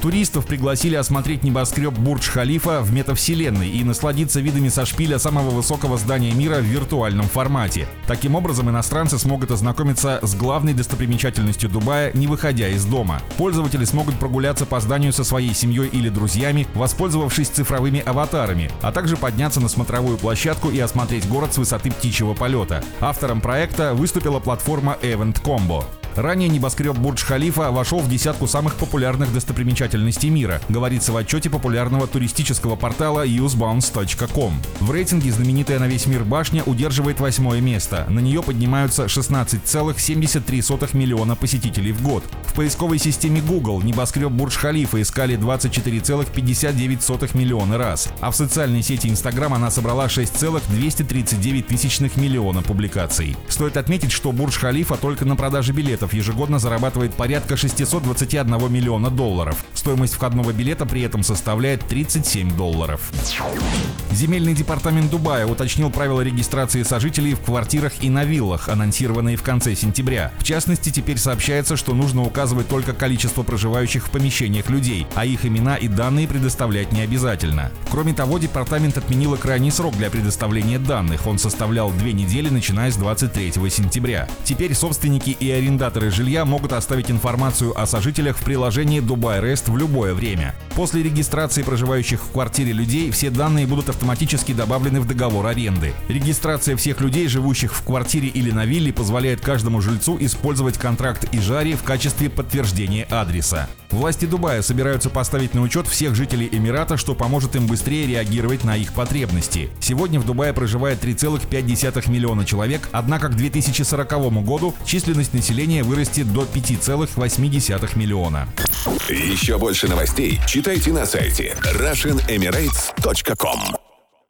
Туристов пригласили осмотреть небоскреб Бурдж-Халифа в метавселенной и насладиться видами со шпиля самого высокого здания мира в виртуальном формате. Таким образом, иностранцы смогут ознакомиться с главной достопримечательностью Дубая, не выходя из дома. Пользователи смогут прогуляться по зданию со своей семьей или друзьями, воспользовавшись цифровыми аватарами, а также подняться на смотровую площадку и осмотреть город с высоты птичьего полета. Автором проекта выступила платформа Event Combo. Ранее небоскреб Бурдж-Халифа вошел в десятку самых популярных достопримечательностей мира, говорится в отчете популярного туристического портала usebounce.com. В рейтинге знаменитая на весь мир башня удерживает восьмое место. На нее поднимаются 16,73 миллиона посетителей в год. В поисковой системе Google небоскреб Бурдж-Халифа искали 24,59 миллиона раз, а в социальной сети Instagram она собрала 6,239 тысячных миллиона публикаций. Стоит отметить, что Бурдж-Халифа только на продаже билетов ежегодно зарабатывает порядка 621 миллиона долларов. Стоимость входного билета при этом составляет 37 долларов. Земельный департамент Дубая уточнил правила регистрации сожителей в квартирах и на виллах, анонсированные в конце сентября. В частности, теперь сообщается, что нужно указывать только количество проживающих в помещениях людей, а их имена и данные предоставлять не обязательно. Кроме того, департамент отменил крайний срок для предоставления данных. Он составлял две недели, начиная с 23 сентября. Теперь собственники и арендаторы жилья могут оставить информацию о сожителях в приложении Dubai Rest в любое время. После регистрации проживающих в квартире людей все данные будут автоматически добавлены в договор аренды. Регистрация всех людей, живущих в квартире или на вилле, позволяет каждому жильцу использовать контракт Ижари в качестве подтверждения адреса. Власти Дубая собираются поставить на учет всех жителей Эмирата, что поможет им быстрее реагировать на их потребности. Сегодня в Дубае проживает 3,5 миллиона человек, однако к 2040 году численность населения вырастет до 5,8 миллиона. Еще больше новостей читайте на сайте RussianEmirates.com